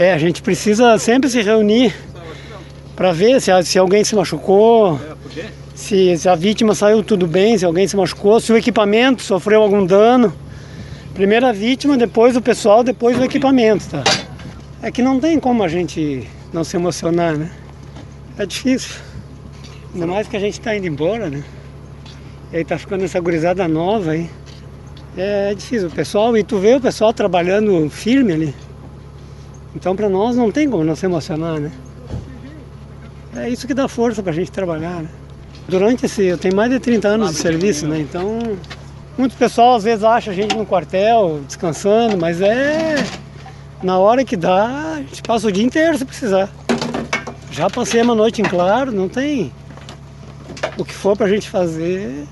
É, a gente precisa sempre se reunir para ver se, se alguém se machucou, se, se a vítima saiu tudo bem, se alguém se machucou, se o equipamento sofreu algum dano. Primeiro a vítima, depois o pessoal, depois o equipamento, tá? É que não tem como a gente não se emocionar, né? É difícil. Ainda mais que a gente está indo embora, né? E aí tá ficando essa gurizada nova aí. É difícil. O pessoal, e tu vê o pessoal trabalhando firme ali. Então para nós não tem como não se emocionar, né? É isso que dá força pra gente trabalhar, né? Durante esse, eu tenho mais de 30 anos de serviço, né? Então, muito pessoal às vezes acha a gente no quartel, descansando, mas é na hora que dá, a gente passa o dia inteiro se precisar. Já passei uma noite em claro, não tem o que for pra gente fazer,